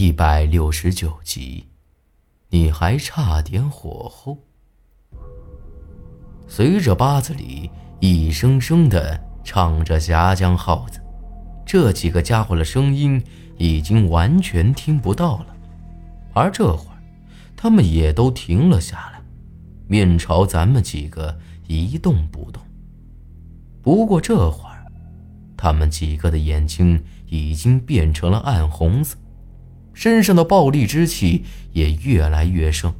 一百六十九集，你还差点火候。随着八子里一声声的唱着《峡江号子》，这几个家伙的声音已经完全听不到了。而这会儿，他们也都停了下来，面朝咱们几个一动不动。不过这会儿，他们几个的眼睛已经变成了暗红色。身上的暴戾之气也越来越盛，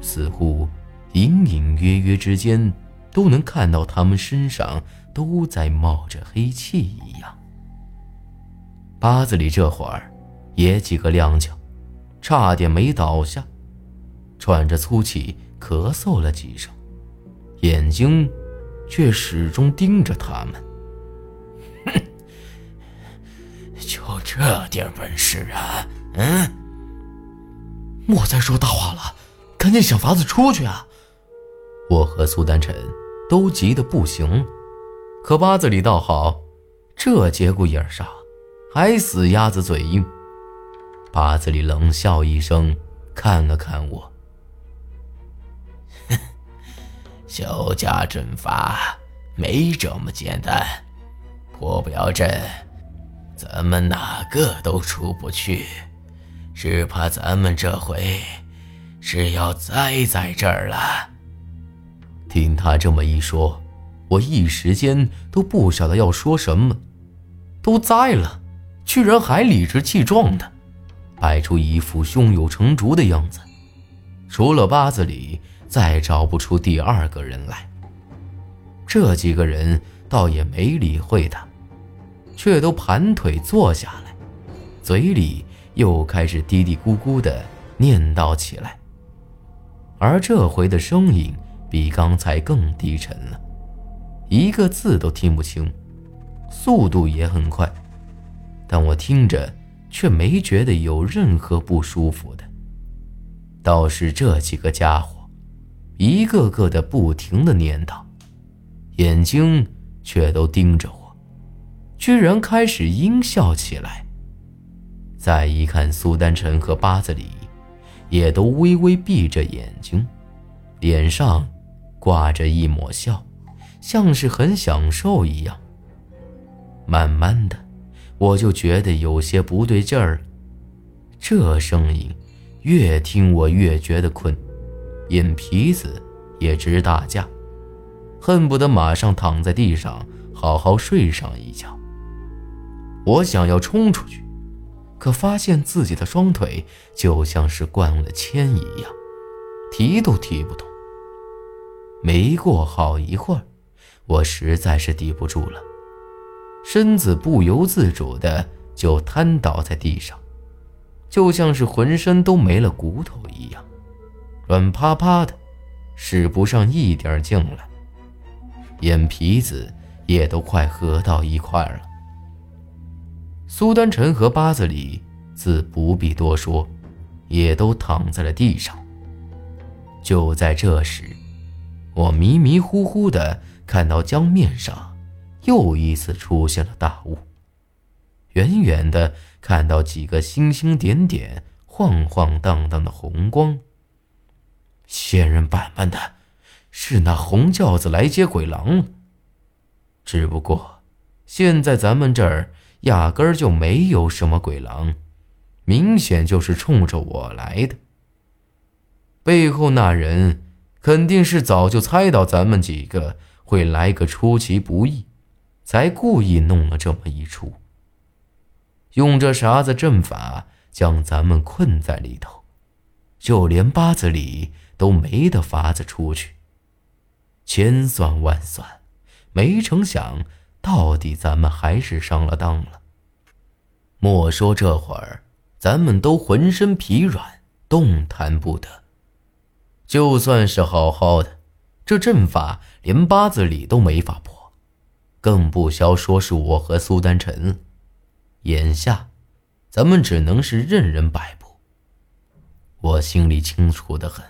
似乎隐隐约约之间都能看到他们身上都在冒着黑气一样。八子里这会儿也几个踉跄，差点没倒下，喘着粗气咳嗽了几声，眼睛却始终盯着他们。哼，就这点本事啊！嗯，莫再说大话了，赶紧想法子出去啊！我和苏丹晨都急得不行，可八子里倒好，这节骨眼上还死鸭子嘴硬。八子里冷笑一声，看了看我：“哼萧家阵法没这么简单，破不了阵，咱们哪个都出不去。”只怕咱们这回是要栽在这儿了。听他这么一说，我一时间都不晓得要说什么。都栽了，居然还理直气壮的，摆出一副胸有成竹的样子。除了八子里，再找不出第二个人来。这几个人倒也没理会他，却都盘腿坐下来，嘴里。又开始嘀嘀咕咕的念叨起来，而这回的声音比刚才更低沉了，一个字都听不清，速度也很快，但我听着却没觉得有任何不舒服的。倒是这几个家伙，一个个的不停的念叨，眼睛却都盯着我，居然开始阴笑起来。再一看，苏丹晨和八子里，也都微微闭着眼睛，脸上挂着一抹笑，像是很享受一样。慢慢的，我就觉得有些不对劲儿。这声音越听我越觉得困，眼皮子也直打架，恨不得马上躺在地上好好睡上一觉。我想要冲出去。可发现自己的双腿就像是灌了铅一样，提都提不动。没过好一会儿，我实在是抵不住了，身子不由自主的就瘫倒在地上，就像是浑身都没了骨头一样，软趴趴的，使不上一点劲来，眼皮子也都快合到一块了。苏丹晨和八子里自不必多说，也都躺在了地上。就在这时，我迷迷糊糊的看到江面上又一次出现了大雾，远远的看到几个星星点点、晃晃荡荡的红光。仙人板板的，是那红轿子来接鬼狼了。只不过，现在咱们这儿。压根儿就没有什么鬼狼，明显就是冲着我来的。背后那人肯定是早就猜到咱们几个会来个出其不意，才故意弄了这么一出，用这啥子阵法将咱们困在里头，就连八子里都没得法子出去。千算万算，没成想。到底咱们还是上了当了。莫说这会儿，咱们都浑身疲软，动弹不得。就算是好好的，这阵法连八字里都没法破，更不消说是我和苏丹晨。眼下，咱们只能是任人摆布。我心里清楚的很，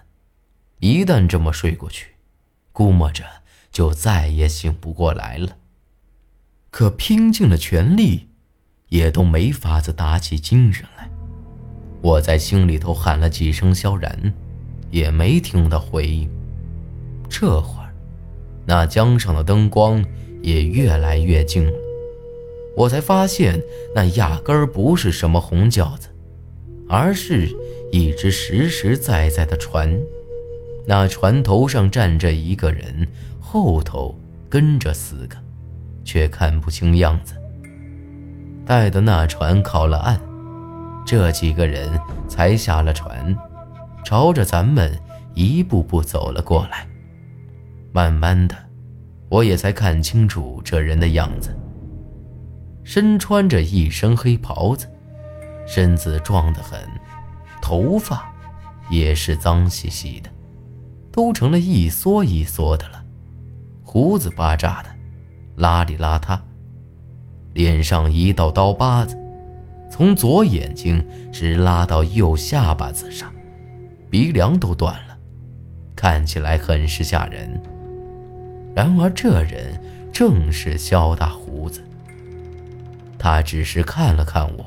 一旦这么睡过去，估摸着就再也醒不过来了。可拼尽了全力，也都没法子打起精神来。我在心里头喊了几声“萧然”，也没听到回应。这会儿，那江上的灯光也越来越近了，我才发现那压根儿不是什么红轿子，而是一只实实在在的船。那船头上站着一个人，后头跟着四个，却看不清样子。待得那船靠了岸，这几个人才下了船，朝着咱们一步步走了过来。慢慢的，我也才看清楚这人的样子。身穿着一身黑袍子，身子壮得很，头发也是脏兮兮的。都成了一撮一撮的了，胡子巴扎的，邋里邋遢，脸上一道刀疤子，从左眼睛直拉到右下巴子上，鼻梁都断了，看起来很是吓人。然而这人正是肖大胡子，他只是看了看我，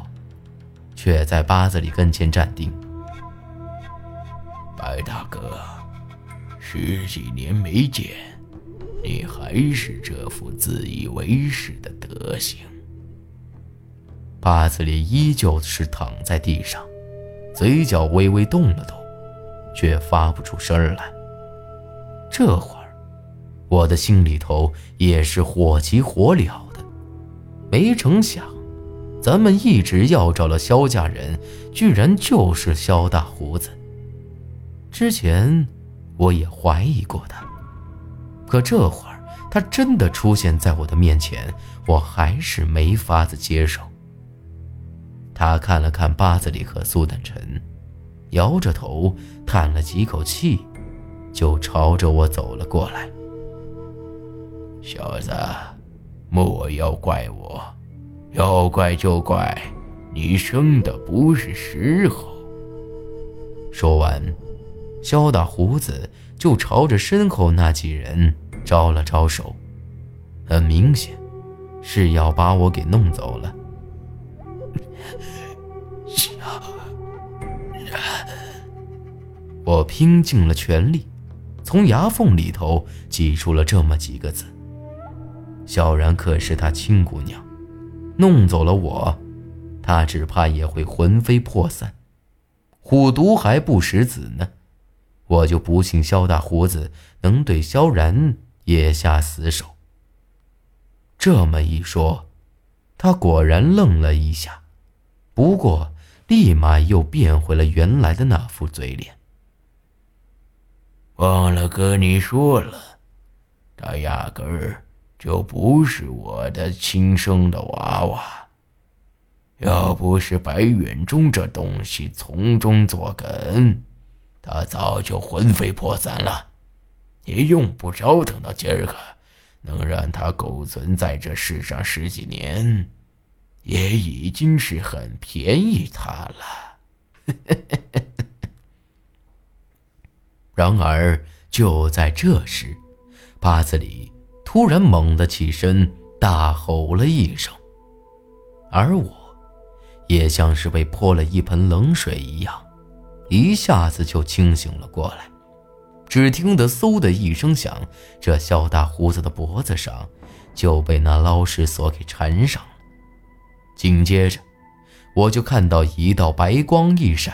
却在八子里跟前站定，白大哥。十几年没见，你还是这副自以为是的德行。八子里依旧是躺在地上，嘴角微微动了动，却发不出声来。这会儿，我的心里头也是火急火燎的。没成想，咱们一直要找的肖家人，居然就是肖大胡子。之前。我也怀疑过他，可这会儿他真的出现在我的面前，我还是没法子接受。他看了看八子里和苏丹臣，摇着头叹了几口气，就朝着我走了过来。小子，莫要怪我，要怪就怪你生的不是时候。说完。肖大胡子就朝着身后那几人招了招手，很明显是要把我给弄走了。小然，我拼尽了全力，从牙缝里头挤出了这么几个字。小然可是他亲姑娘，弄走了我，他只怕也会魂飞魄散。虎毒还不食子呢。我就不信萧大胡子能对萧然也下死手。这么一说，他果然愣了一下，不过立马又变回了原来的那副嘴脸。忘了跟你说了，他压根儿就不是我的亲生的娃娃。要不是白远忠这东西从中作梗。他早就魂飞魄散了，你用不着等到今儿个，能让他苟存在这世上十几年，也已经是很便宜他了。然而就在这时，八子里突然猛地起身，大吼了一声，而我，也像是被泼了一盆冷水一样。一下子就清醒了过来，只听得“嗖”的一声响，这肖大胡子的脖子上就被那捞尸索给缠上了。紧接着，我就看到一道白光一闪，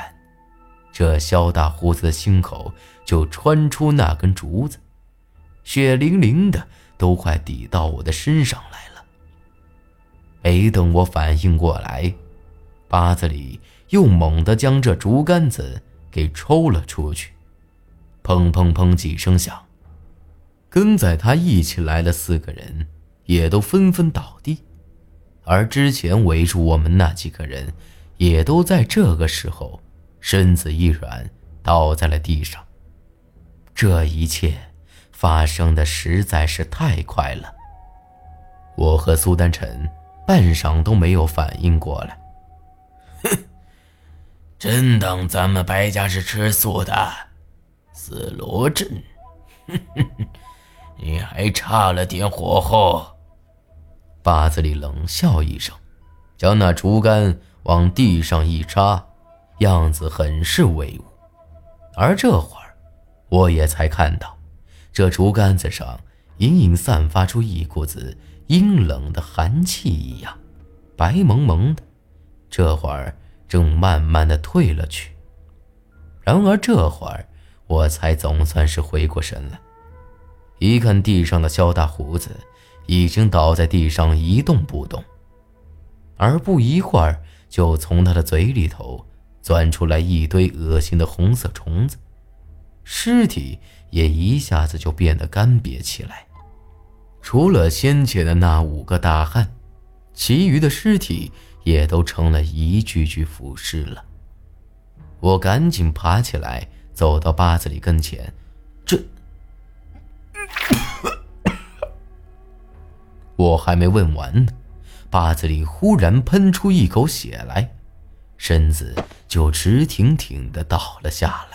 这肖大胡子的心口就穿出那根竹子，血淋淋的都快抵到我的身上来了。没等我反应过来，八子里。又猛地将这竹竿子给抽了出去，砰砰砰几声响，跟在他一起来的四个人也都纷纷倒地，而之前围住我们那几个人也都在这个时候身子一软，倒在了地上。这一切发生的实在是太快了，我和苏丹臣半晌都没有反应过来。真当咱们白家是吃素的？死罗镇，你还差了点火候。八子里冷笑一声，将那竹竿往地上一插，样子很是威武。而这会儿，我也才看到，这竹竿子上隐隐散发出一股子阴冷的寒气一样，白蒙蒙的。这会儿正慢慢的退了去。然而这会儿，我才总算是回过神来，一看地上的肖大胡子已经倒在地上一动不动，而不一会儿，就从他的嘴里头。钻出来一堆恶心的红色虫子，尸体也一下子就变得干瘪起来。除了先前的那五个大汉，其余的尸体也都成了一具具腐尸了。我赶紧爬起来，走到八子里跟前。这 我还没问完呢，八子里忽然喷出一口血来。身子就直挺挺的倒了下来。